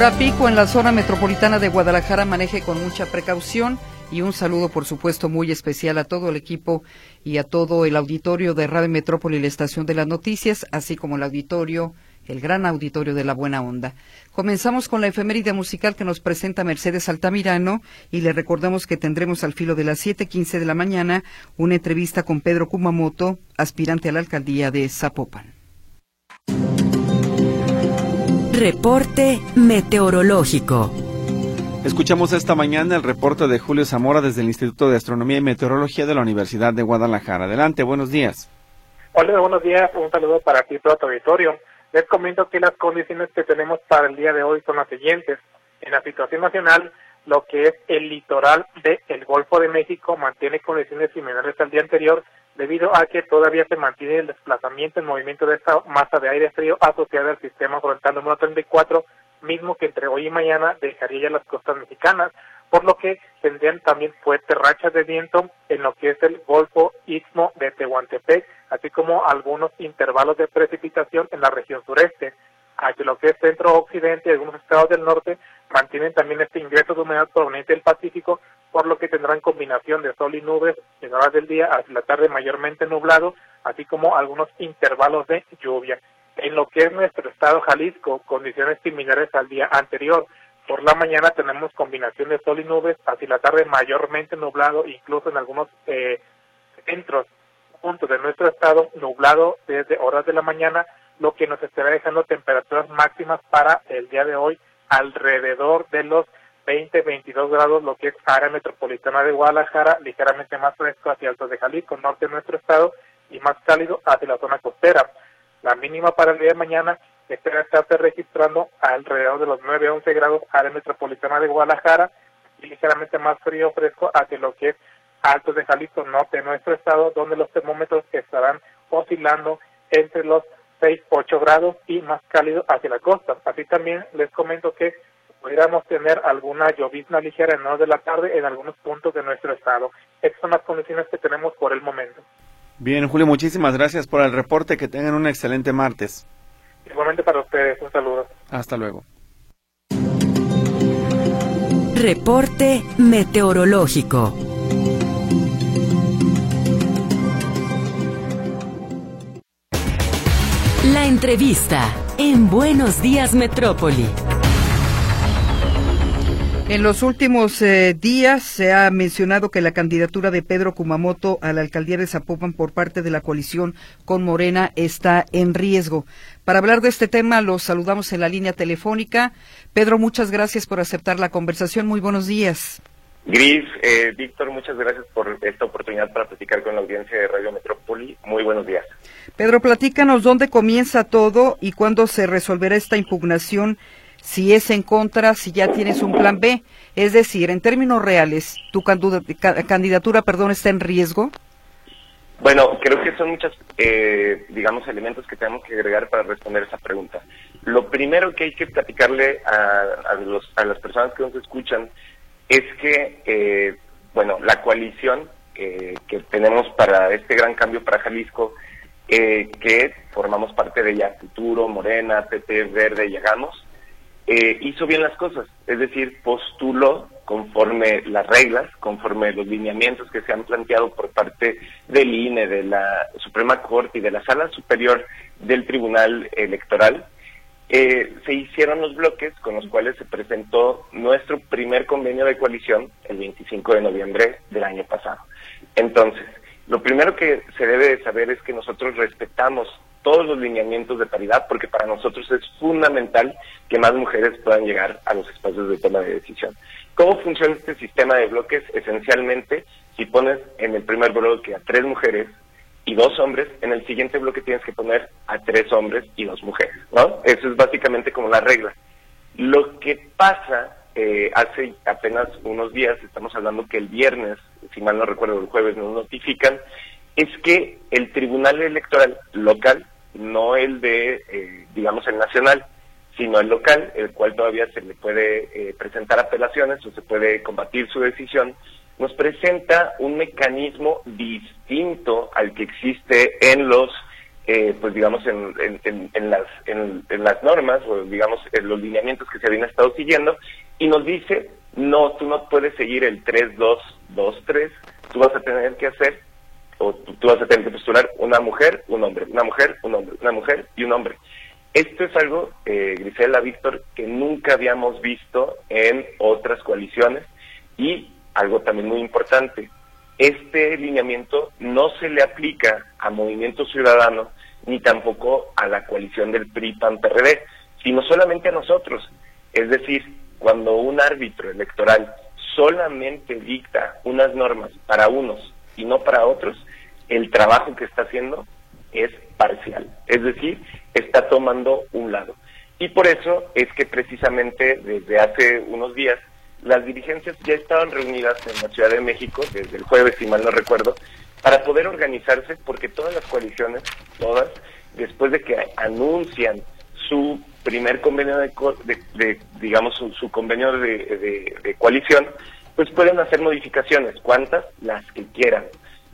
Hora pico en la zona metropolitana de Guadalajara, maneje con mucha precaución y un saludo, por supuesto, muy especial a todo el equipo y a todo el auditorio de Radio Metrópoli y la Estación de las Noticias, así como el auditorio, el gran auditorio de la Buena Onda. Comenzamos con la efeméride musical que nos presenta Mercedes Altamirano y le recordamos que tendremos al filo de las 7:15 de la mañana una entrevista con Pedro Kumamoto, aspirante a la alcaldía de Zapopan. Reporte meteorológico. Escuchamos esta mañana el reporte de Julio Zamora desde el Instituto de Astronomía y Meteorología de la Universidad de Guadalajara. Adelante, buenos días. Hola, buenos días. Un saludo para ti, todo tu auditorio. Les comento que las condiciones que tenemos para el día de hoy son las siguientes. En la situación nacional, lo que es el litoral del Golfo de México mantiene condiciones similares al día anterior, debido a que todavía se mantiene el desplazamiento en movimiento de esta masa de aire frío asociada al sistema frontal número 34, mismo que entre hoy y mañana dejaría ya las costas mexicanas, por lo que tendrían también fuertes rachas de viento en lo que es el Golfo Istmo de Tehuantepec, así como algunos intervalos de precipitación en la región sureste. Hacia lo que es centro-occidente y algunos estados del norte mantienen también este ingreso de humedad proveniente del Pacífico, por lo que tendrán combinación de sol y nubes en horas del día, hacia la tarde mayormente nublado, así como algunos intervalos de lluvia. En lo que es nuestro estado Jalisco, condiciones similares al día anterior. Por la mañana tenemos combinación de sol y nubes, hacia la tarde mayormente nublado, incluso en algunos eh, centros, puntos de nuestro estado, nublado desde horas de la mañana, lo que nos estará dejando temperaturas máximas para el día de hoy alrededor de los 20, 22 grados, lo que es área metropolitana de Guadalajara, ligeramente más fresco hacia Altos de Jalisco, norte de nuestro estado, y más cálido hacia la zona costera. La mínima para el día de mañana espera estarse registrando alrededor de los 9 a 11 grados área metropolitana de Guadalajara y ligeramente más frío fresco hacia lo que es Altos de Jalisco, norte de nuestro estado, donde los termómetros estarán oscilando entre los 6, 8 grados y más cálido hacia la costa. Así también les comento que pudiéramos tener alguna llovizna ligera en horas de la tarde en algunos puntos de nuestro estado. Estas son las condiciones que tenemos por el momento. Bien, Julio, muchísimas gracias por el reporte. Que tengan un excelente martes. Igualmente para ustedes, un saludo. Hasta luego. Reporte meteorológico. La entrevista en Buenos Días Metrópoli. En los últimos eh, días se ha mencionado que la candidatura de Pedro Kumamoto a la alcaldía de Zapopan por parte de la coalición con Morena está en riesgo. Para hablar de este tema, los saludamos en la línea telefónica. Pedro, muchas gracias por aceptar la conversación. Muy buenos días. Gris, eh, Víctor, muchas gracias por esta oportunidad para platicar con la audiencia de Radio Metrópoli. Muy buenos días. Pedro, platícanos dónde comienza todo y cuándo se resolverá esta impugnación si es en contra, si ya tienes un plan B. Es decir, en términos reales, ¿tu candidatura perdón, está en riesgo? Bueno, creo que son muchos, eh, digamos, elementos que tenemos que agregar para responder esa pregunta. Lo primero que hay que platicarle a, a, las personas que nos escuchan es que, eh, bueno, la coalición eh, que tenemos para este gran cambio para Jalisco, que formamos parte de ella, Futuro, Morena, PP, Verde, Llegamos, eh, hizo bien las cosas, es decir, postuló conforme las reglas, conforme los lineamientos que se han planteado por parte del INE, de la Suprema Corte y de la Sala Superior del Tribunal Electoral, eh, se hicieron los bloques con los cuales se presentó nuestro primer convenio de coalición el 25 de noviembre del año pasado. Entonces, lo primero que se debe de saber es que nosotros respetamos todos los lineamientos de paridad, porque para nosotros es fundamental que más mujeres puedan llegar a los espacios de toma de decisión. ¿Cómo funciona este sistema de bloques? Esencialmente, si pones en el primer bloque a tres mujeres y dos hombres, en el siguiente bloque tienes que poner a tres hombres y dos mujeres, ¿no? Eso es básicamente como la regla. Lo que pasa eh, hace apenas unos días, estamos hablando que el viernes, si mal no recuerdo, el jueves nos notifican es que el Tribunal Electoral local, no el de, eh, digamos, el nacional, sino el local, el cual todavía se le puede eh, presentar apelaciones o se puede combatir su decisión, nos presenta un mecanismo distinto al que existe en los eh, pues digamos, en, en, las, en, las normas o digamos en los lineamientos que se habían estado siguiendo y nos dice, no, tú no puedes seguir el 3-2-2-3, tú vas a tener que hacer, o tú, vas a tener que postular una mujer, un hombre, una mujer, un hombre, una mujer y un hombre. Esto es algo, eh, Grisela, Víctor, que nunca habíamos visto en otras coaliciones y algo también muy importante, este lineamiento no se le aplica a Movimiento Ciudadano ni tampoco a la coalición del PRI-PAN-PRD, sino solamente a nosotros. Es decir, cuando un árbitro electoral solamente dicta unas normas para unos y no para otros, el trabajo que está haciendo es parcial, es decir, está tomando un lado. Y por eso es que precisamente desde hace unos días las dirigencias ya estaban reunidas en la Ciudad de México desde el jueves, si mal no recuerdo, para poder organizarse, porque todas las coaliciones, todas, después de que anuncian su primer convenio de, digamos, su, convenio de, de, coalición, pues pueden hacer modificaciones, cuantas, las que quieran.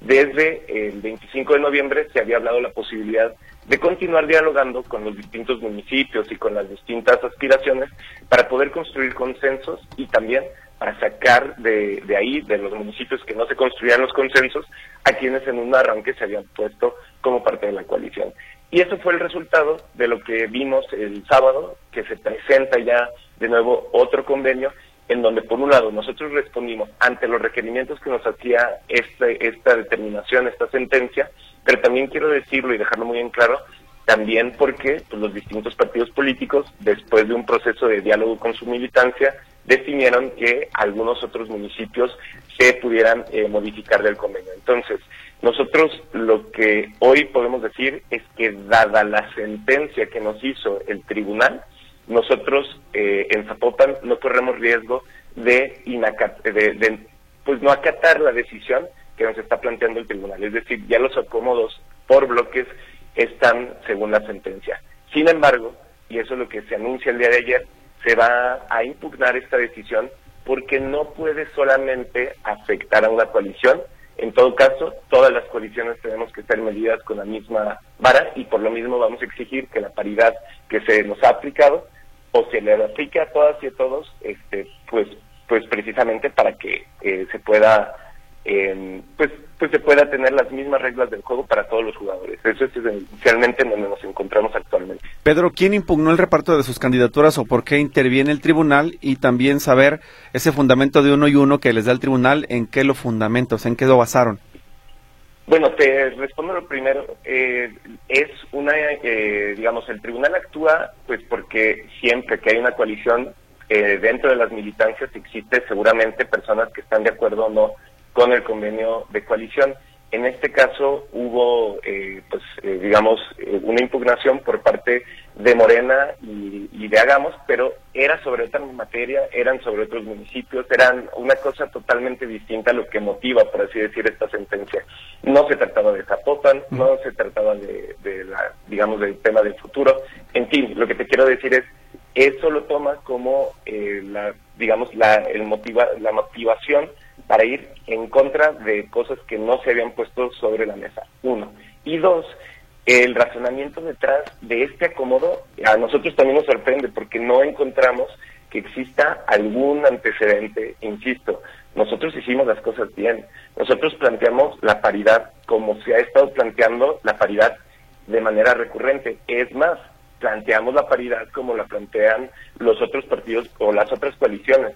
Desde el 25 de noviembre se había hablado la posibilidad de continuar dialogando con los distintos municipios y con las distintas aspiraciones para poder construir consensos y también para sacar de, de ahí, de los municipios que no se construían los consensos, a quienes en un arranque se habían puesto como parte de la coalición. Y eso fue el resultado de lo que vimos el sábado, que se presenta ya de nuevo otro convenio en donde por un lado nosotros respondimos ante los requerimientos que nos hacía este, esta determinación, esta sentencia, pero también quiero decirlo y dejarlo muy en claro, también porque pues, los distintos partidos políticos, después de un proceso de diálogo con su militancia, definieron que algunos otros municipios se pudieran eh, modificar del convenio. Entonces, nosotros lo que hoy podemos decir es que dada la sentencia que nos hizo el tribunal, nosotros eh, en Zapopan no corremos riesgo de, de, pues no acatar la decisión que nos está planteando el tribunal. Es decir, ya los acomodos por bloques están según la sentencia. Sin embargo, y eso es lo que se anuncia el día de ayer, se va a impugnar esta decisión porque no puede solamente afectar a una coalición. En todo caso, todas las coaliciones tenemos que ser medidas con la misma vara y por lo mismo vamos a exigir que la paridad que se nos ha aplicado o se le aplique a todas y a todos, este, pues, pues precisamente para que eh, se pueda, eh, pues, pues se pueda tener las mismas reglas del juego para todos los jugadores. Eso es esencialmente en donde nos encontramos actualmente. Pedro, ¿quién impugnó el reparto de sus candidaturas o por qué interviene el tribunal? Y también saber ese fundamento de uno y uno que les da el tribunal, ¿en qué lo fundamentos, en qué lo basaron? Bueno, te respondo lo primero. Eh, es una, eh, digamos, el tribunal actúa pues porque siempre que hay una coalición eh, dentro de las militancias existe seguramente personas que están de acuerdo o no con el convenio de coalición. En este caso hubo, eh, pues, eh, digamos, eh, una impugnación por parte de Morena y, de Hagamos, pero era sobre otra materia, eran sobre otros municipios, eran una cosa totalmente distinta a lo que motiva, por así decir, esta sentencia. No se trataba de Zapopan, no se trataba de, de la, digamos, del tema del futuro. En fin, lo que te quiero decir es, eso lo toma como la, digamos, la, el motiva, la motivación para ir en contra de cosas que no se habían puesto sobre la mesa. Uno. Y dos, el razonamiento detrás de este acomodo a nosotros también nos sorprende porque no encontramos que exista algún antecedente, insisto, nosotros hicimos las cosas bien, nosotros planteamos la paridad como se ha estado planteando la paridad de manera recurrente, es más, planteamos la paridad como la plantean los otros partidos o las otras coaliciones.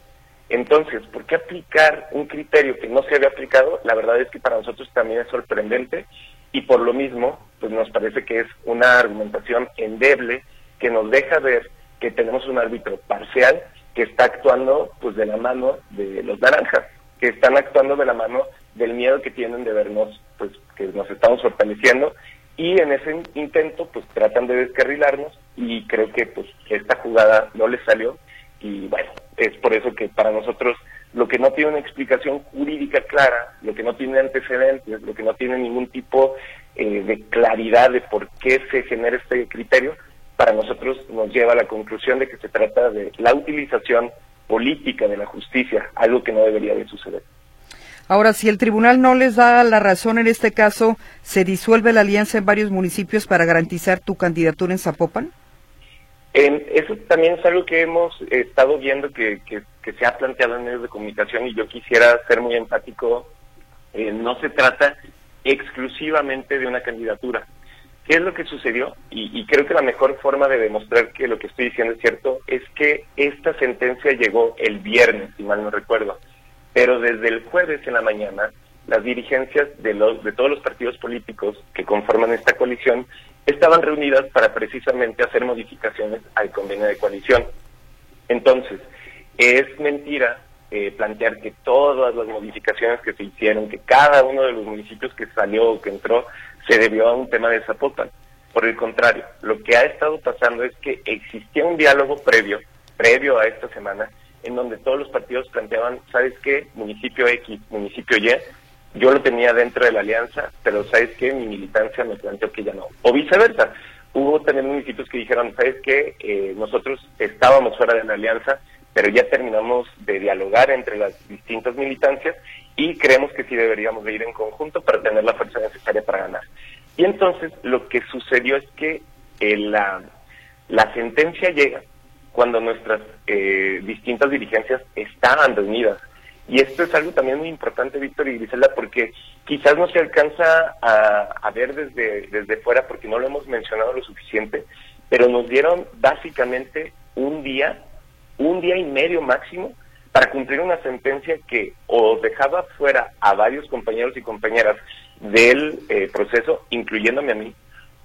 Entonces, ¿por qué aplicar un criterio que no se había aplicado? La verdad es que para nosotros también es sorprendente y por lo mismo, pues nos parece que es una argumentación endeble que nos deja ver que tenemos un árbitro parcial que está actuando pues de la mano de los naranjas, que están actuando de la mano del miedo que tienen de vernos pues que nos estamos fortaleciendo y en ese intento pues tratan de descarrilarnos y creo que pues esta jugada no les salió y bueno, es por eso que para nosotros lo que no tiene una explicación jurídica clara, lo que no tiene antecedentes, lo que no tiene ningún tipo eh, de claridad de por qué se genera este criterio, para nosotros nos lleva a la conclusión de que se trata de la utilización política de la justicia, algo que no debería de suceder. Ahora, si el tribunal no les da la razón en este caso, ¿se disuelve la alianza en varios municipios para garantizar tu candidatura en Zapopan? Eso también es algo que hemos estado viendo que, que, se ha planteado en medios de comunicación y yo quisiera ser muy empático. Eh, no se trata exclusivamente de una candidatura. ¿Qué es lo que sucedió? Y, creo que la mejor forma de demostrar que lo que estoy diciendo es cierto es que esta sentencia llegó el viernes, si mal no recuerdo. Pero desde el jueves en la mañana, las dirigencias de, los, de todos los partidos políticos que conforman esta coalición estaban reunidas para precisamente hacer modificaciones al convenio de coalición. Entonces, es mentira eh, plantear que todas las modificaciones que se hicieron, que cada uno de los municipios que salió o que entró, se debió a un tema de Zapopan. Por el contrario, lo que ha estado pasando es que existía un diálogo previo, previo a esta semana, en donde todos los partidos planteaban, ¿sabes qué? Municipio X, municipio Y, yo lo tenía dentro de la alianza, pero sabes qué, mi militancia me planteó que ya no. O viceversa. Hubo también municipios que dijeron, sabes qué, eh, nosotros estábamos fuera de la alianza, pero ya terminamos de dialogar entre las distintas militancias y creemos que sí deberíamos de ir en conjunto para tener la fuerza necesaria para ganar. Y entonces lo que sucedió es que eh, la, la sentencia llega cuando nuestras eh, distintas dirigencias estaban reunidas y esto es algo también muy importante, Víctor y Griselda, porque quizás no se alcanza a, ver desde, desde fuera porque no lo hemos mencionado lo suficiente, pero nos dieron básicamente un día, un día y medio máximo para cumplir una sentencia que o dejaba fuera a varios compañeros y compañeras del eh, proceso, incluyéndome a mí,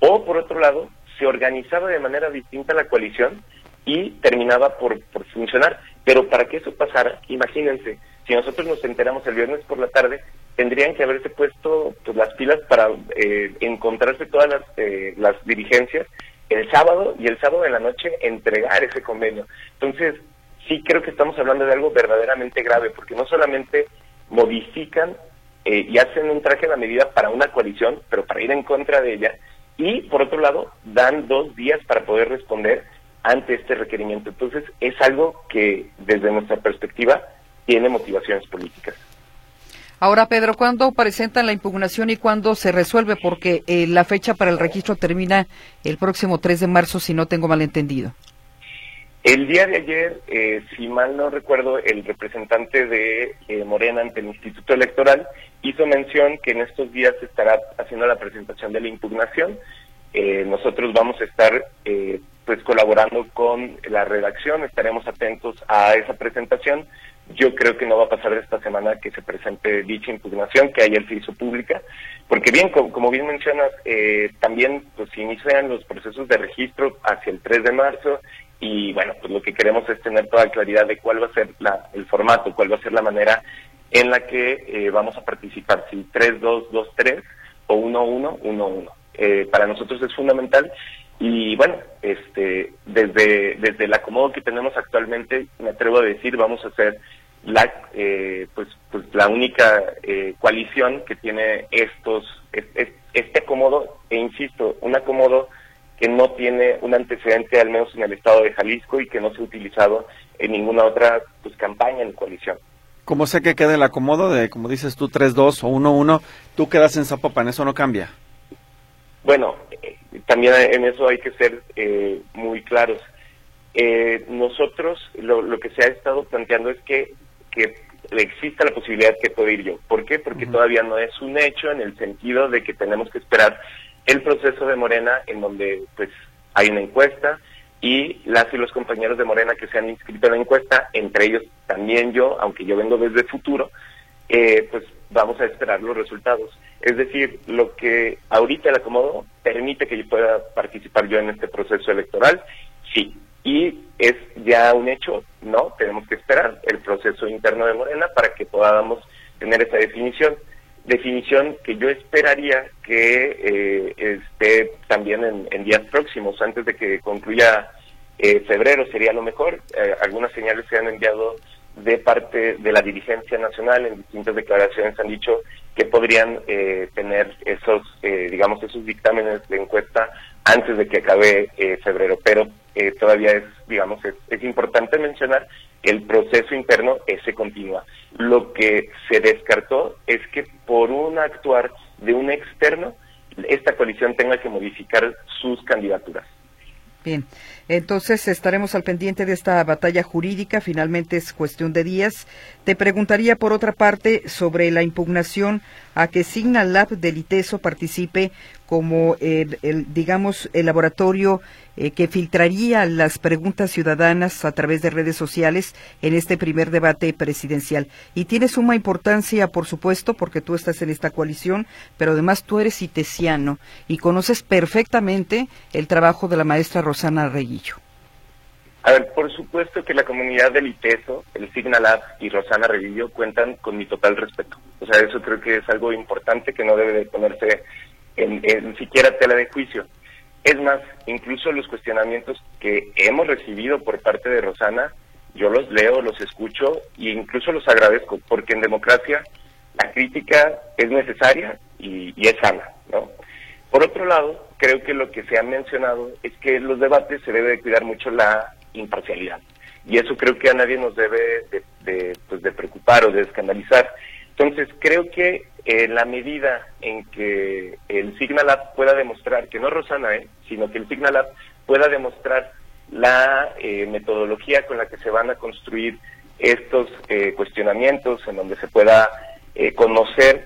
o por otro lado, se organizaba de manera distinta la coalición y terminaba por, por funcionar. Pero para que eso pasara, imagínense, si nosotros nos enteramos el viernes por la tarde, tendrían que haberse puesto pues, las pilas para eh, encontrarse todas las, eh, las dirigencias el sábado y el sábado en la noche entregar ese convenio. Entonces, sí creo que estamos hablando de algo verdaderamente grave, porque no solamente modifican eh, y hacen un traje a la medida para una coalición, pero para ir en contra de ella, y por otro lado, dan dos días para poder responder ante este requerimiento. Entonces, es algo que desde nuestra perspectiva tiene motivaciones políticas. Ahora, Pedro, ¿cuándo presentan la impugnación y cuándo se resuelve? Porque eh, la fecha para el registro termina el próximo 3 de marzo, si no tengo malentendido. El día de ayer, eh, si mal no recuerdo, el representante de eh, Morena ante el Instituto Electoral hizo mención que en estos días se estará haciendo la presentación de la impugnación. nosotros vamos a estar pues colaborando con la redacción, estaremos atentos a esa presentación yo creo que no va a pasar esta semana que se presente dicha impugnación que ayer se hizo pública, porque bien, como, bien mencionas, eh, también pues inician los procesos de registro hacia el 3 de marzo y bueno, pues lo que queremos es tener toda claridad de cuál va a ser la, el formato, cuál va a ser la manera en la que eh, vamos a participar, si 3-2-2-3 o 1-1-1-1. Eh, para nosotros es fundamental y bueno, este, desde, desde el acomodo que tenemos actualmente, me atrevo a decir, vamos a ser la, eh, pues, pues la única eh, coalición que tiene estos, este, acomodo, e insisto, un acomodo que no tiene un antecedente, al menos en el estado de Jalisco, y que no se ha utilizado en ninguna otra pues, campaña en coalición. Como sé que queda el acomodo de, como dices tú, 3-2 o 1-1, tú quedas en Zapopan, ¿eso no cambia? Bueno, eh, también en eso hay que ser eh, muy claros. Eh, nosotros lo, que se ha estado planteando es que, que exista la posibilidad que pueda ir yo. ¿Por qué? Porque todavía no es un hecho en el sentido de que tenemos que esperar el proceso de Morena en donde pues hay una encuesta y las y los compañeros de Morena que se han inscrito en la encuesta, entre ellos también yo, aunque yo vengo desde futuro, pues vamos a esperar los resultados. Es decir, lo que ahorita el acomodo permite que yo pueda participar yo en este proceso electoral, sí. Y es ya un hecho, no, tenemos que esperar el proceso interno de Morena para que podamos tener esa definición. Definición que yo esperaría que eh, esté también en, días próximos, antes de que concluya eh, febrero sería lo mejor. Eh, algunas señales se han enviado de parte de la dirigencia nacional en distintas declaraciones han dicho que podrían eh, tener esos, eh, digamos, esos dictámenes de encuesta antes de que acabe eh, febrero, pero todavía es, digamos, es, importante mencionar el proceso interno ese continúa. Lo que se descartó es que por un actuar de un externo, esta coalición tenga que modificar sus candidaturas. Bien, entonces estaremos al pendiente de esta batalla jurídica, finalmente es cuestión de días. Te preguntaría por otra parte sobre la impugnación a que Signal Lab del ITESO participe como el, digamos el laboratorio eh, que filtraría las preguntas ciudadanas a través de redes sociales en este primer debate presidencial. Y tiene suma importancia, por supuesto, porque tú estás en esta coalición, pero además tú eres itesiano y conoces perfectamente el trabajo de la maestra Rosana Reguillo. A ver, por supuesto que la comunidad del ITESO, el Signalab y Rosana Reguillo cuentan con mi total respeto. O sea, eso creo que es algo importante que no debe de ponerse en, siquiera tela de juicio. Es más, incluso los cuestionamientos que hemos recibido por parte de Rosana, yo los leo, los escucho e incluso los agradezco, porque en democracia la crítica es necesaria y, es sana, ¿no? Por otro lado, creo que lo que se ha mencionado es que en los debates se debe de cuidar mucho la imparcialidad. Y eso creo que a nadie nos debe de, pues de preocupar o de escandalizar. Entonces, creo que en la medida en que el Signalab pueda demostrar, que no Rosana, ¿eh? sino que el Signalab pueda demostrar la eh, metodología con la que se van a construir estos eh, cuestionamientos, en donde se pueda eh, conocer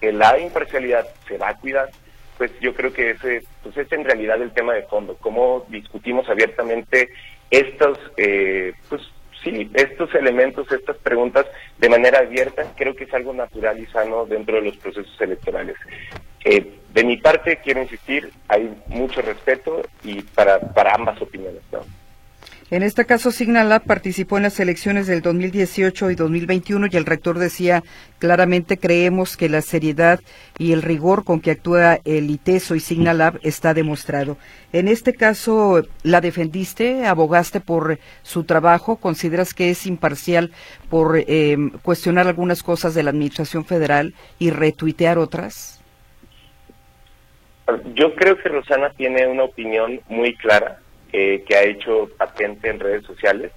que la imparcialidad se va a cuidar, pues yo creo que ese pues es en realidad el tema de fondo, cómo discutimos abiertamente estos eh, pues sí, estos elementos, estas preguntas de manera abierta, creo que es algo natural y sano dentro de los procesos electorales. Eh, de mi parte, quiero insistir, hay mucho respeto y para, para ambas opiniones. ¿no? En este caso, Signalab participó en las elecciones del 2018 y 2021 y el rector decía claramente creemos que la seriedad y el rigor con que actúa el ITESO y Signalab está demostrado. En este caso, ¿la defendiste? ¿Abogaste por su trabajo? ¿Consideras que es imparcial por eh, cuestionar algunas cosas de la Administración Federal y retuitear otras? Yo creo que Rosana tiene una opinión muy clara eh, que ha hecho patente en redes sociales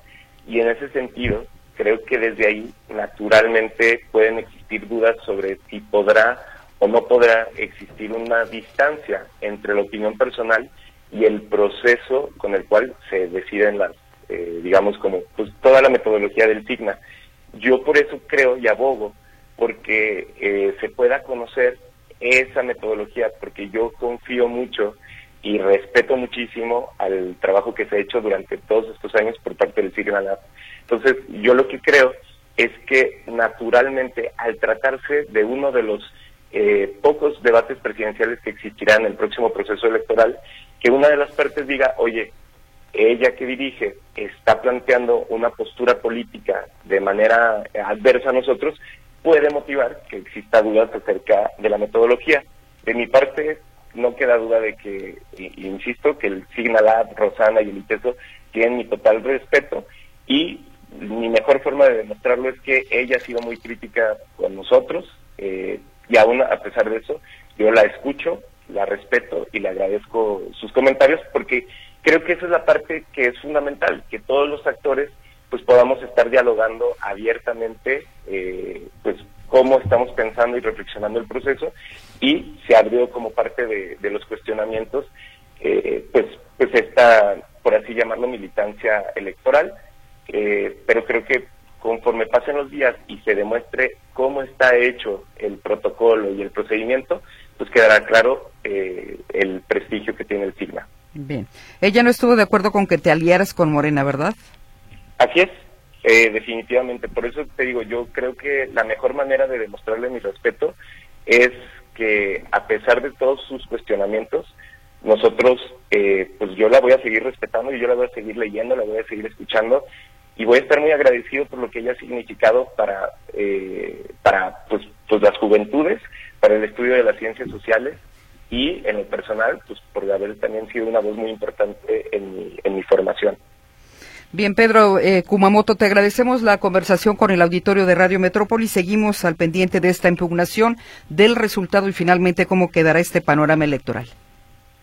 y en ese sentido creo que desde ahí naturalmente pueden existir dudas sobre si podrá o no podrá existir una distancia entre la opinión personal y el proceso con el cual se deciden las, eh, digamos, como pues, toda la metodología del SIGNA. Yo por eso creo y abogo porque eh, se pueda conocer esa metodología, porque yo confío mucho y respeto muchísimo al trabajo que se ha hecho durante todos estos años por parte del Signal Entonces, yo lo que creo es que naturalmente, al tratarse de uno de los eh, pocos debates presidenciales que existirán en el próximo proceso electoral, que una de las partes diga, oye, ella que dirige está planteando una postura política de manera adversa a nosotros, puede motivar que exista dudas acerca de la metodología. De mi parte, no queda duda de que, insisto, que el Signalab, Rosana y el ITESO tienen mi total respeto y mi mejor forma de demostrarlo es que ella ha sido muy crítica con nosotros eh, y aún a pesar de eso yo la escucho, la respeto y le agradezco sus comentarios porque creo que esa es la parte que es fundamental, que todos los actores pues podamos estar dialogando abiertamente eh, pues cómo estamos pensando y reflexionando el proceso y se abrió como parte de, los cuestionamientos eh, pues pues esta por así llamarlo militancia electoral eh, pero creo que conforme pasen los días y se demuestre cómo está hecho el protocolo y el procedimiento pues quedará claro eh, el prestigio que tiene el sigma. Bien. Ella no estuvo de acuerdo con que te aliaras con Morena verdad así es eh, definitivamente, por eso te digo, yo creo que la mejor manera de demostrarle mi respeto es que a pesar de todos sus cuestionamientos, nosotros, eh, pues yo la voy a seguir respetando y yo la voy a seguir leyendo, la voy a seguir escuchando y voy a estar muy agradecido por lo que ella ha significado para, eh, para pues, pues las juventudes, para el estudio de las ciencias sociales y en el personal, pues por haber también sido una voz muy importante en en mi formación. Bien, Pedro eh, Kumamoto, te agradecemos la conversación con el auditorio de Radio Metrópoli. Seguimos al pendiente de esta impugnación, del resultado y finalmente cómo quedará este panorama electoral.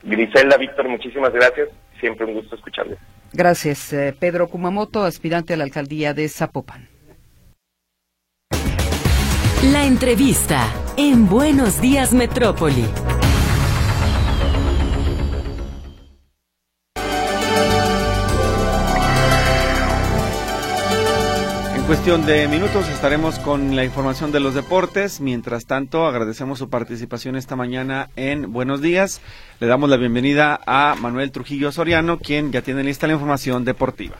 Griselda, Víctor, muchísimas gracias. Siempre un gusto escucharles. Gracias. Eh, Pedro Kumamoto, aspirante a la alcaldía de Zapopan. La entrevista en Buenos Días Metrópoli. Cuestión de minutos estaremos con la información de los deportes. Mientras tanto, agradecemos su participación esta mañana en Buenos Días. Le damos la bienvenida a Manuel Trujillo Soriano, quien ya tiene lista la información deportiva.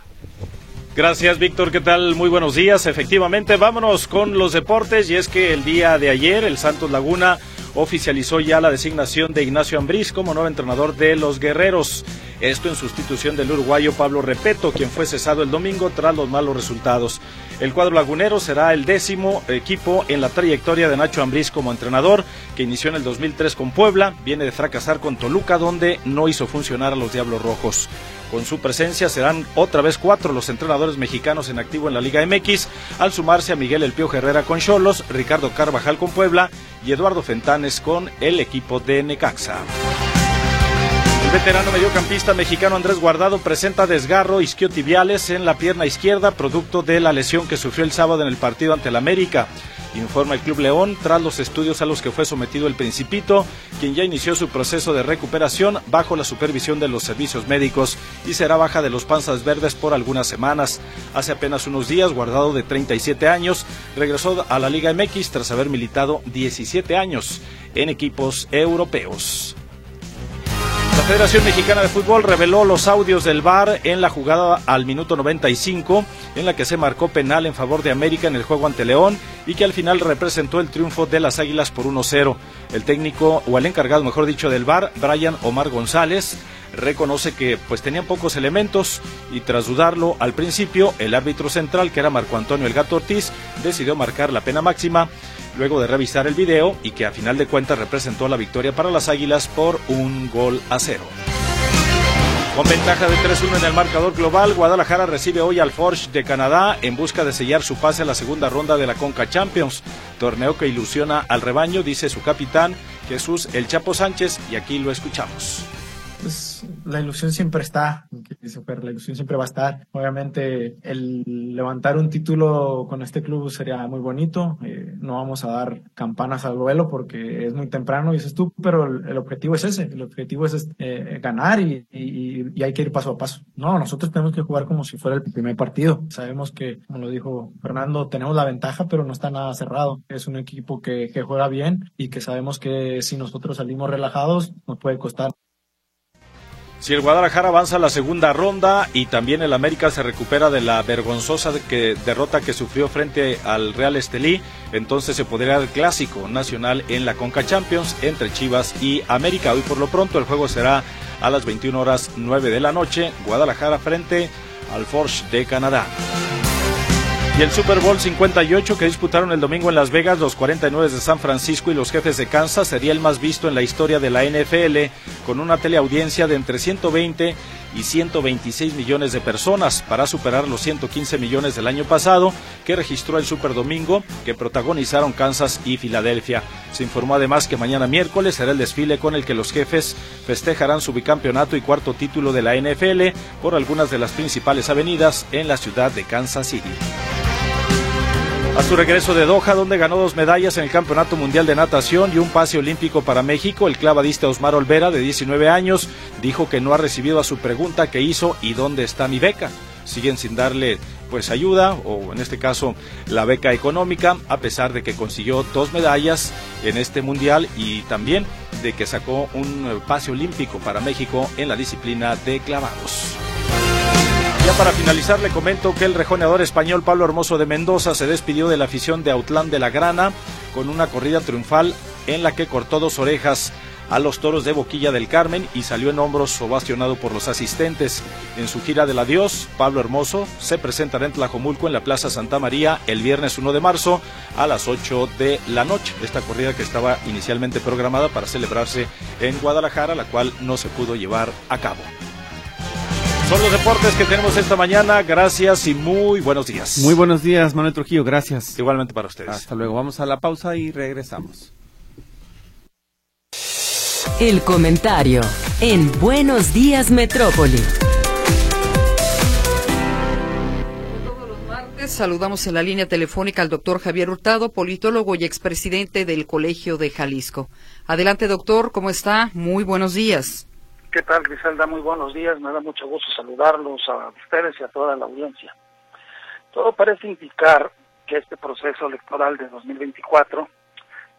Gracias, Víctor. ¿Qué tal? Muy buenos días. Efectivamente, vámonos con los deportes. Y es que el día de ayer, el Santos Laguna oficializó ya la designación de Ignacio Ambriz como nuevo entrenador de los Guerreros. Esto en sustitución del uruguayo Pablo Repeto, quien fue cesado el domingo tras los malos resultados. El cuadro lagunero será el décimo equipo en la trayectoria de Nacho Ambriz como entrenador, que inició en el 2003 con Puebla, viene de fracasar con Toluca, donde no hizo funcionar a los Diablos Rojos. Con su presencia serán otra vez cuatro los entrenadores mexicanos en activo en la Liga MX, al sumarse a Miguel El Pío Herrera con Cholos, Ricardo Carvajal con Puebla y Eduardo Fentanes con el equipo de Necaxa. Veterano mediocampista mexicano Andrés Guardado presenta desgarro isquiotibiales en la pierna izquierda, producto de la lesión que sufrió el sábado en el partido ante el América. Informa el Club León tras los estudios a los que fue sometido el Principito, quien ya inició su proceso de recuperación bajo la supervisión de los servicios médicos y será baja de los panzas verdes por algunas semanas. Hace apenas unos días, Guardado de 37 años, regresó a la Liga MX tras haber militado 17 años en equipos europeos. La Federación Mexicana de Fútbol reveló los audios del VAR en la jugada al minuto 95, en la que se marcó penal en favor de América en el juego ante León y que al final representó el triunfo de las Águilas por 1-0. El técnico, o el encargado, mejor dicho, del VAR, Brian Omar González, reconoce que pues tenían pocos elementos y tras dudarlo al principio, el árbitro central, que era Marco Antonio El Gato Ortiz, decidió marcar la pena máxima luego de revisar el video y que a final de cuentas representó la victoria para las Águilas por un gol a cero. Con ventaja de 3-1 en el marcador global, Guadalajara recibe hoy al Forge de Canadá en busca de sellar su pase a la segunda ronda de la Conca Champions, torneo que ilusiona al rebaño, dice su capitán Jesús El Chapo Sánchez, y aquí lo escuchamos la ilusión siempre está, la ilusión siempre va a estar. Obviamente el levantar un título con este club sería muy bonito. Eh, no vamos a dar campanas al vuelo porque es muy temprano, dices tú, pero el, objetivo es ese. El objetivo es eh, ganar y, y, hay que ir paso a paso. No, nosotros tenemos que jugar como si fuera el primer partido. Sabemos que, como lo dijo Fernando, tenemos la ventaja, pero no está nada cerrado. Es un equipo que, que juega bien y que sabemos que si nosotros salimos relajados nos puede costar. Si el Guadalajara avanza a la segunda ronda y también el América se recupera de la vergonzosa derrota que sufrió frente al Real Estelí, entonces se podría el clásico nacional en la Conca Champions entre Chivas y América. Hoy por lo pronto el juego será a las 21 horas 9 de la noche, Guadalajara frente al Forge de Canadá. Y el Super Bowl 58 que disputaron el domingo en Las Vegas los 49 de San Francisco y los jefes de Kansas sería el más visto en la historia de la NFL con una teleaudiencia de entre 120 y 126 millones de personas para superar los 115 millones del año pasado que registró el Super Domingo que protagonizaron Kansas y Filadelfia. Se informó además que mañana miércoles será el desfile con el que los jefes festejarán su bicampeonato y cuarto título de la NFL por algunas de las principales avenidas en la ciudad de Kansas City. A su regreso de Doha, donde ganó dos medallas en el Campeonato Mundial de Natación y un pase olímpico para México, el clavadista Osmar Olvera, de 19 años, dijo que no ha recibido a su pregunta que hizo ¿y dónde está mi beca? Siguen sin darle pues ayuda o en este caso la beca económica a pesar de que consiguió dos medallas en este mundial y también de que sacó un pase olímpico para México en la disciplina de clavados. Para finalizar le comento que el rejoneador español Pablo Hermoso de Mendoza se despidió de la afición de Autlán de la Grana con una corrida triunfal en la que cortó dos orejas a los toros de Boquilla del Carmen y salió en hombros ovacionado por los asistentes. En su gira del adiós, Pablo Hermoso se presentará en Tlajomulco en la Plaza Santa María el viernes 1 de marzo a las 8 de la noche. Esta corrida que estaba inicialmente programada para celebrarse en Guadalajara, la cual no se pudo llevar a cabo. Son los deportes que tenemos esta mañana. Gracias y muy buenos días. Muy buenos días, Manuel Trujillo. Gracias. Igualmente para ustedes. Hasta luego. Vamos a la pausa y regresamos. El comentario en Buenos Días Metrópoli. Todos los martes saludamos en la línea telefónica al doctor Javier Hurtado, politólogo y expresidente del Colegio de Jalisco. Adelante, doctor, ¿cómo está? Muy buenos días. ¿Qué tal, Griselda? Muy buenos días. Me da mucho gusto saludarlos a ustedes y a toda la audiencia. Todo parece indicar que este proceso electoral de 2024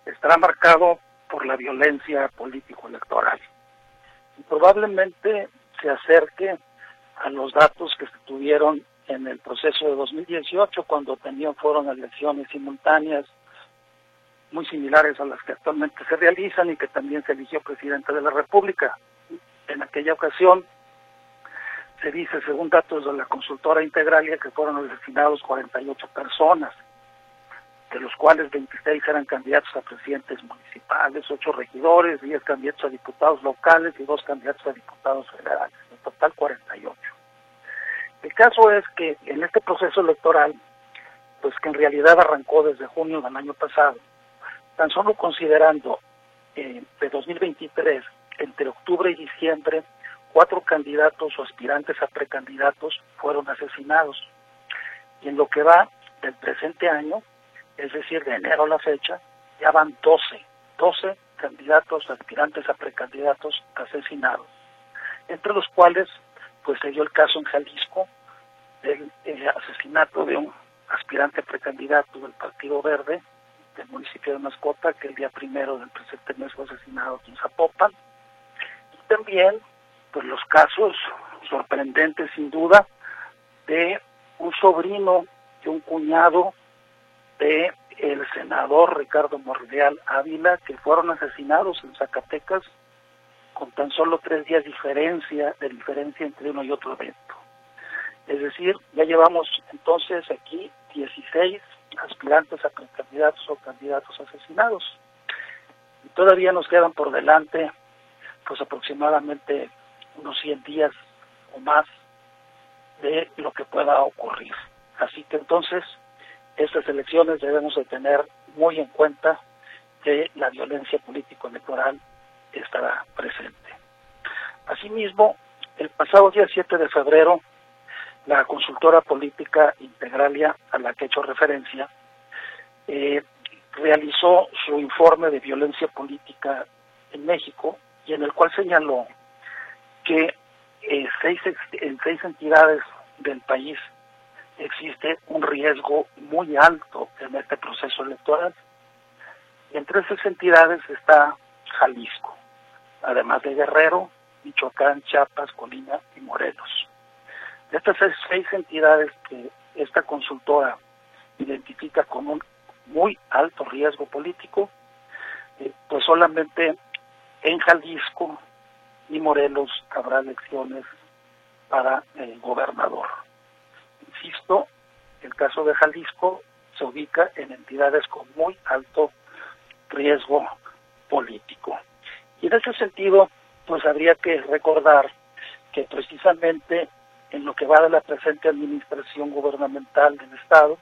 estará marcado por la violencia político-electoral. Y probablemente se acerque a los datos que se tuvieron en el proceso de 2018, cuando tenían, fueron elecciones simultáneas muy similares a las que actualmente se realizan y que también se eligió presidente de la República. En aquella ocasión se dice, según datos de la consultora Integralia, que fueron asesinados 48 personas de los cuales 26 eran candidatos a presidentes municipales, 8 regidores, 10 candidatos a diputados locales y 2 candidatos a diputados federales, en total 48. El caso es que en este proceso electoral, pues que en realidad arrancó desde junio del año pasado, tan solo considerando eh, de 2023, entre octubre y diciembre, cuatro candidatos o aspirantes a precandidatos fueron asesinados. Y en lo que va del presente año, es decir, de enero a la fecha, ya van 12, 12 candidatos, aspirantes a precandidatos asesinados, entre los cuales pues se dio el caso en Jalisco del asesinato de un aspirante precandidato del Partido Verde del municipio de Mascota, que el día primero del presente mes fue asesinado en Zapopan, también pues los casos sorprendentes sin duda de un sobrino de un cuñado de el senador Ricardo Morreal Ávila, que fueron asesinados en Zacatecas con tan solo tres días diferencia, de diferencia entre uno y otro evento. Es decir, ya llevamos entonces aquí 16 aspirantes a candidatos o candidatos asesinados. Y todavía nos quedan por delante pues aproximadamente unos 100 días o más de lo que pueda ocurrir. Así que entonces estas elecciones debemos de tener muy en cuenta que la violencia político-electoral estará presente. Asimismo, el pasado día 7 de febrero, la consultora política Integralia, a la que he hecho referencia, eh, realizó su informe de violencia política en México y en el cual señaló que en seis entidades del país existe un riesgo muy alto en este proceso electoral. Entre esas entidades está Jalisco, además de Guerrero, Michoacán, Chiapas, Colina y Morelos. De estas seis entidades que esta consultora identifica como un muy alto riesgo político, eh, pues solamente en Jalisco y Morelos habrá elecciones para el gobernador. Insisto, el caso de Jalisco se ubica en entidades con muy alto riesgo político. Y en ese sentido, pues habría que recordar que precisamente en lo que va de la presente administración gubernamental del Estado,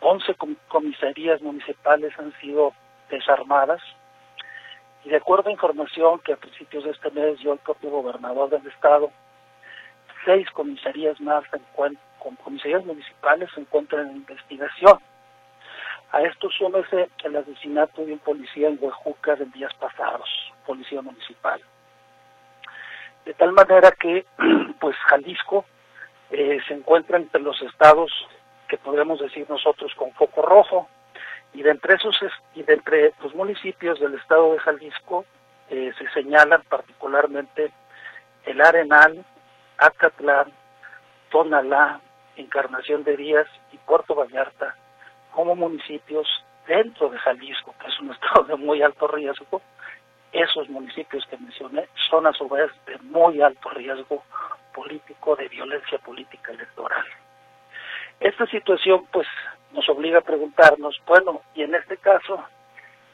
11 comisarías municipales han sido desarmadas y de acuerdo a información que a principios de este mes dio el propio gobernador del Estado, seis comisarías más con comisarías municipales se encuentran en investigación. A esto súmese el asesinato de un policía en Huejuca en días pasados, policía municipal. De tal manera que, pues, Jalisco eh, se encuentra entre los estados que podemos decir nosotros con foco rojo, y de entre esos y de entre los municipios del estado de Jalisco eh, se señalan particularmente el Arenal, Acatlán, Tonalá, Encarnación de Díaz y Puerto Vallarta como municipios dentro de Jalisco, que es un estado de muy alto riesgo, esos municipios que mencioné son a su vez de muy alto riesgo político, de violencia política electoral. Esta situación pues nos obliga a preguntarnos, bueno, y en este caso,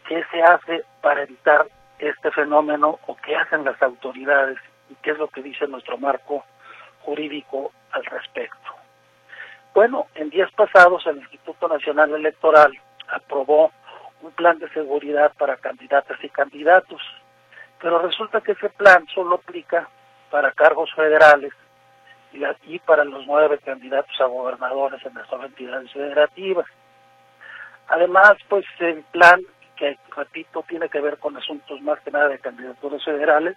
¿qué se hace para evitar este fenómeno o qué hacen las autoridades y qué es lo que dice nuestro marco jurídico al respecto? Bueno, en días pasados el Instituto Nacional Electoral aprobó un plan de seguridad para candidatas y candidatos Pero resulta que ese plan solo aplica para cargos federales y, para los nueve candidatos a gobernadores en las entidades federativas. Además, pues el plan, que repito, tiene que ver con asuntos más que nada de candidaturas federales,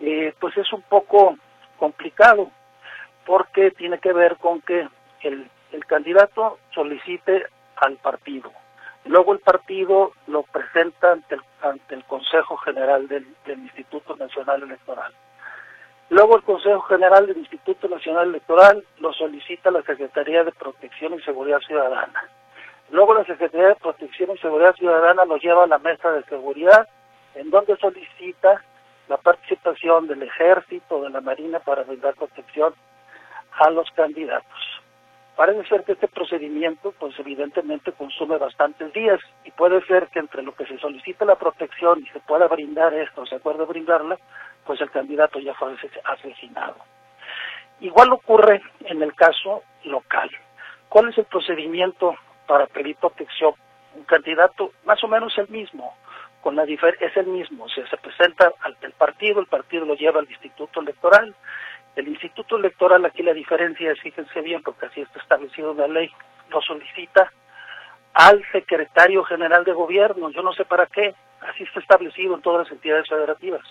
eh, pues es un poco complicado, porque tiene que ver con que el, el candidato solicite al partido. Luego el partido lo presenta ante el, ante el Consejo General del, del Instituto Nacional Electoral. Luego el Consejo General del Instituto Nacional Electoral lo solicita a la Secretaría de Protección y Seguridad Ciudadana. Luego la Secretaría de Protección y Seguridad Ciudadana lo lleva a la mesa de seguridad, en donde solicita la participación del Ejército, de la Marina para brindar protección a los candidatos. Parece ser que este procedimiento, pues evidentemente consume bastantes días y puede ser que entre lo que se solicita la protección y se pueda brindar esto, se acuerde brindarla, pues el candidato ya fue asesinado. Igual ocurre en el caso local. ¿Cuál es el procedimiento para pedir protección? Un candidato más o menos el mismo, con la es el mismo, o sea, se presenta el partido, el partido lo lleva al instituto electoral, el instituto electoral aquí la diferencia es, fíjense bien, porque así está establecido en la ley, lo solicita al secretario general de gobierno, yo no sé para qué, así está establecido en todas las entidades federativas.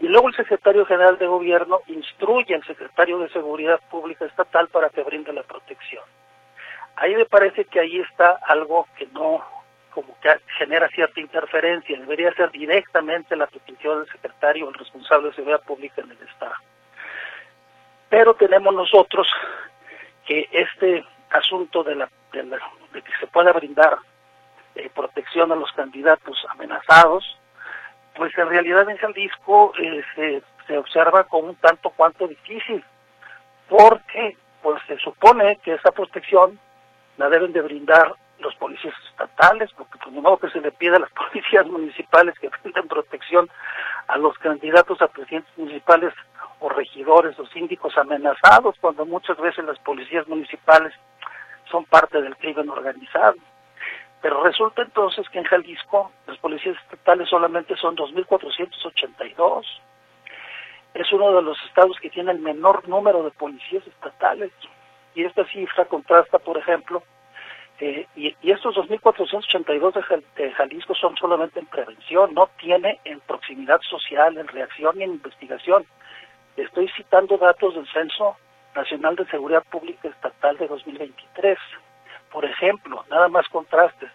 Y luego el secretario general de gobierno instruye al secretario de Seguridad Pública Estatal para que brinde la protección. Ahí me parece que ahí está algo que no, como que genera cierta interferencia. Debería ser directamente la petición del secretario, el responsable de Seguridad Pública en el Estado. Pero tenemos nosotros que este asunto de, la, de, que se pueda brindar eh, protección a los candidatos amenazados, pues en realidad en Jalisco eh, se, se observa como un tanto cuanto difícil, porque pues se supone que esa protección la deben de brindar los policías estatales, porque pues de modo que se le pide a las policías municipales que brinden protección a los candidatos a presidentes municipales o regidores o síndicos amenazados, cuando muchas veces las policías municipales son parte del crimen organizado. Pero resulta entonces que en Jalisco las policías estatales solamente son 2.482. Es uno de los estados que tiene el menor número de policías estatales. Y esta cifra contrasta, por ejemplo, eh, y, y, estos 2.482 de, de Jalisco son solamente en prevención, no tiene en proximidad social, en reacción y en investigación. Estoy citando datos del Censo Nacional de Seguridad Pública Estatal de 2023. Por ejemplo, nada más contrastes,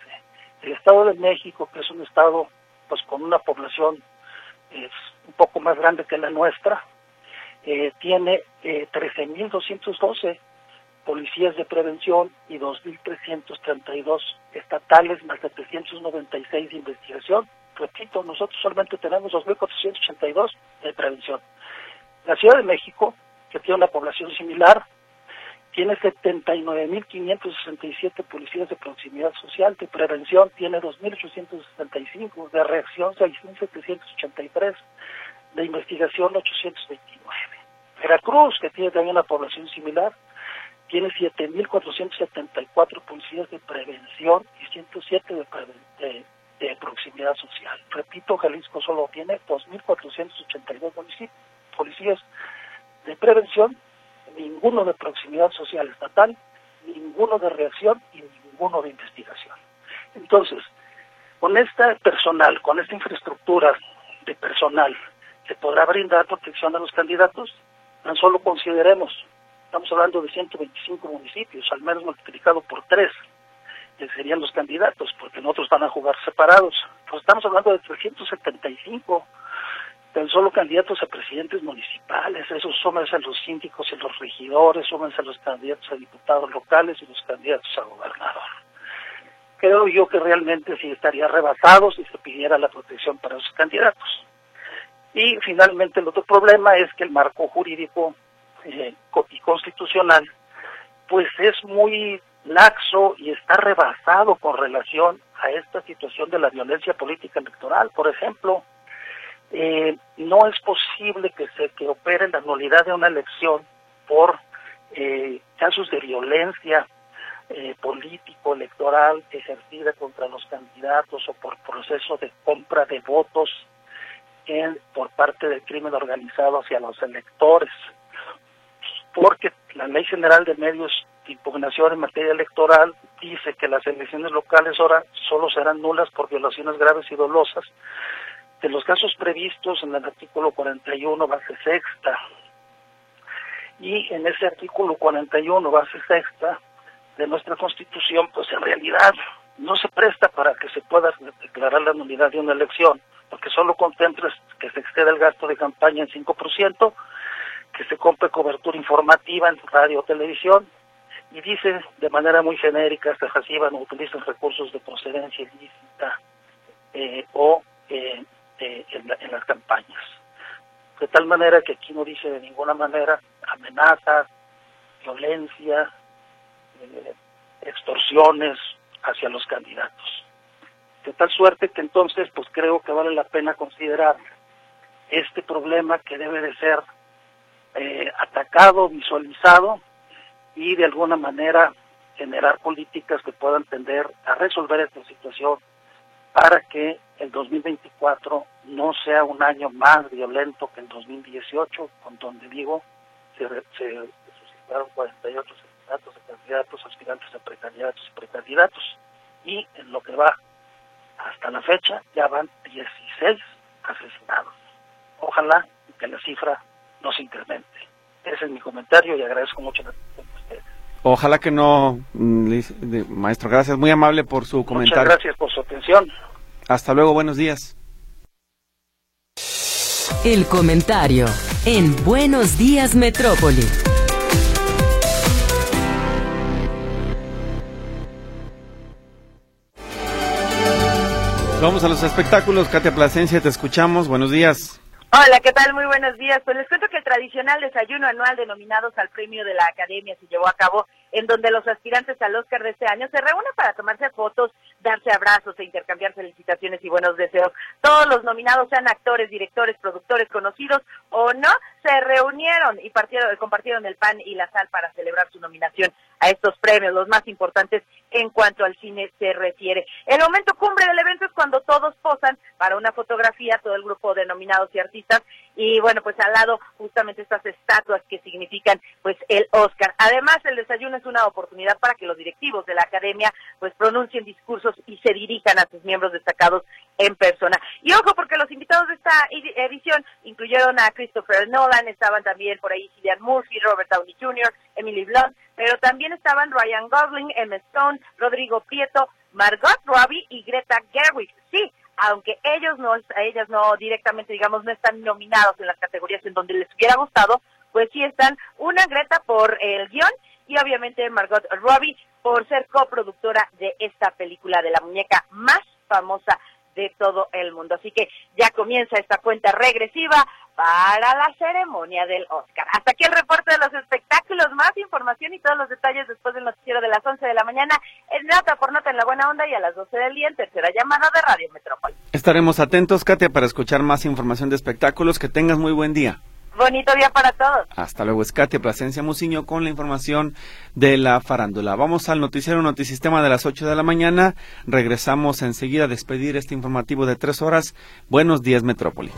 el Estado de México, que es un estado pues con una población es un poco más grande que la nuestra, eh, tiene eh, 13.212 policías de prevención y 2.332 estatales, más de 396 de investigación. Repito, nosotros solamente tenemos 2.482 de prevención. La Ciudad de México, que tiene una población similar, tiene 79.567 policías de proximidad social, de prevención tiene 2.865, de reacción 6.783, de investigación 829. Veracruz, que tiene también una población similar, tiene 7.474 policías de prevención y 107 de, de, de proximidad social. Repito, Jalisco solo tiene 2.482 policías de prevención ninguno de proximidad social estatal, ninguno de reacción y ninguno de investigación. Entonces, con este personal, con esta infraestructura de personal, ¿se podrá brindar protección a los candidatos? Tan solo consideremos, estamos hablando de 125 municipios, al menos multiplicado por tres, que serían los candidatos, porque nosotros van a jugar separados. Pues estamos hablando de 375 tan solo candidatos a presidentes municipales, esos súmense a los síndicos y los regidores, súmense a los candidatos a diputados locales y los candidatos a gobernador. Creo yo que realmente sí estaría rebasado si se pidiera la protección para esos candidatos. Y finalmente el otro problema es que el marco jurídico eh, y constitucional pues es muy laxo y está rebasado con relación a esta situación de la violencia política electoral. Por ejemplo, eh, no es posible que se que opere la nulidad de una elección por eh, casos de violencia eh, político electoral ejercida contra los candidatos o por proceso de compra de votos en, por parte del crimen organizado hacia los electores, porque la Ley General de Medios de Impugnación en materia electoral dice que las elecciones locales ahora solo serán nulas por violaciones graves y dolosas de los casos previstos en el artículo 41, base sexta. Y en ese artículo 41, base sexta de nuestra Constitución, pues en realidad no se presta para que se pueda declarar la nulidad de una elección, porque solo contempla que se exceda el gasto de campaña en 5%, que se compre cobertura informativa en radio o televisión, y dice de manera muy genérica, se reciban o utilicen recursos de procedencia ilícita eh, o eh, eh, en, en, las campañas. De tal manera que aquí no dice de ninguna manera amenazas, violencia, extorsiones hacia los candidatos. De tal suerte que entonces pues creo que vale la pena considerar este problema que debe de ser atacado, visualizado y de alguna manera generar políticas que puedan tender a resolver esta situación para que el 2024 no sea un año más violento que el 2018, con donde digo, se, se suscitaron 48 asesinatos de candidatos, aspirantes a precandidatos y precandidatos, y en lo que va hasta la fecha ya van 16 asesinados. Ojalá que la cifra no se incremente. Ese es mi comentario y agradezco mucho la atención de ustedes. Ojalá que no, maestro. Gracias, muy amable por su comentario. Muchas gracias por su atención. Hasta luego, buenos días. El comentario en Buenos Días Metrópoli. Vamos a los espectáculos. Katia Plasencia, te escuchamos. Buenos días. Hola, ¿qué tal? Muy buenos días. Pues les cuento que el tradicional desayuno anual denominados al premio de la Academia se llevó a cabo en donde los aspirantes al Oscar de este año se reúnen para tomarse fotos, darse abrazos e intercambiar felicitaciones y buenos deseos. Todos los nominados, sean actores, directores, productores conocidos o no, se reunieron y partieron, compartieron el pan y la sal para celebrar su nominación a estos premios, los más importantes en cuanto al cine se refiere. El momento cumbre del evento es cuando todos posan para una fotografía, todo el grupo de nominados y artistas, y bueno, pues al lado justamente estas estatuas que significan pues el Oscar. Además, el desayuno es una oportunidad para que los directivos de la academia pues pronuncien discursos y se dirijan a sus miembros destacados en persona. Y ojo, porque los invitados de esta edición incluyeron a Christopher Nolan, estaban también por ahí Cillian Murphy, Robert Downey Jr., Emily Blunt, pero también estaban Ryan Gosling, Emma Stone, Rodrigo Prieto, Margot Robbie y Greta Gerwig. Sí, aunque ellos no, ellas no directamente, digamos, no están nominados en las categorías en donde les hubiera gustado, pues sí están una Greta por el guion y obviamente Margot Robbie por ser coproductora de esta película de la muñeca más famosa de todo el mundo. Así que ya comienza esta cuenta regresiva para la ceremonia del Oscar. Hasta aquí el reporte de los espectáculos, más información y todos los detalles después del noticiero de las 11 de la mañana en Nota por Nota en la Buena Onda y a las 12 del día en tercera llamada de Radio Metrópoli. Estaremos atentos, Katia, para escuchar más información de espectáculos. Que tengas muy buen día. Bonito día para todos. Hasta luego, es Katia Plasencia Muciño con la información de la farándula. Vamos al noticiero Notisistema de las 8 de la mañana. Regresamos enseguida a despedir este informativo de tres horas. Buenos días, Metrópoli.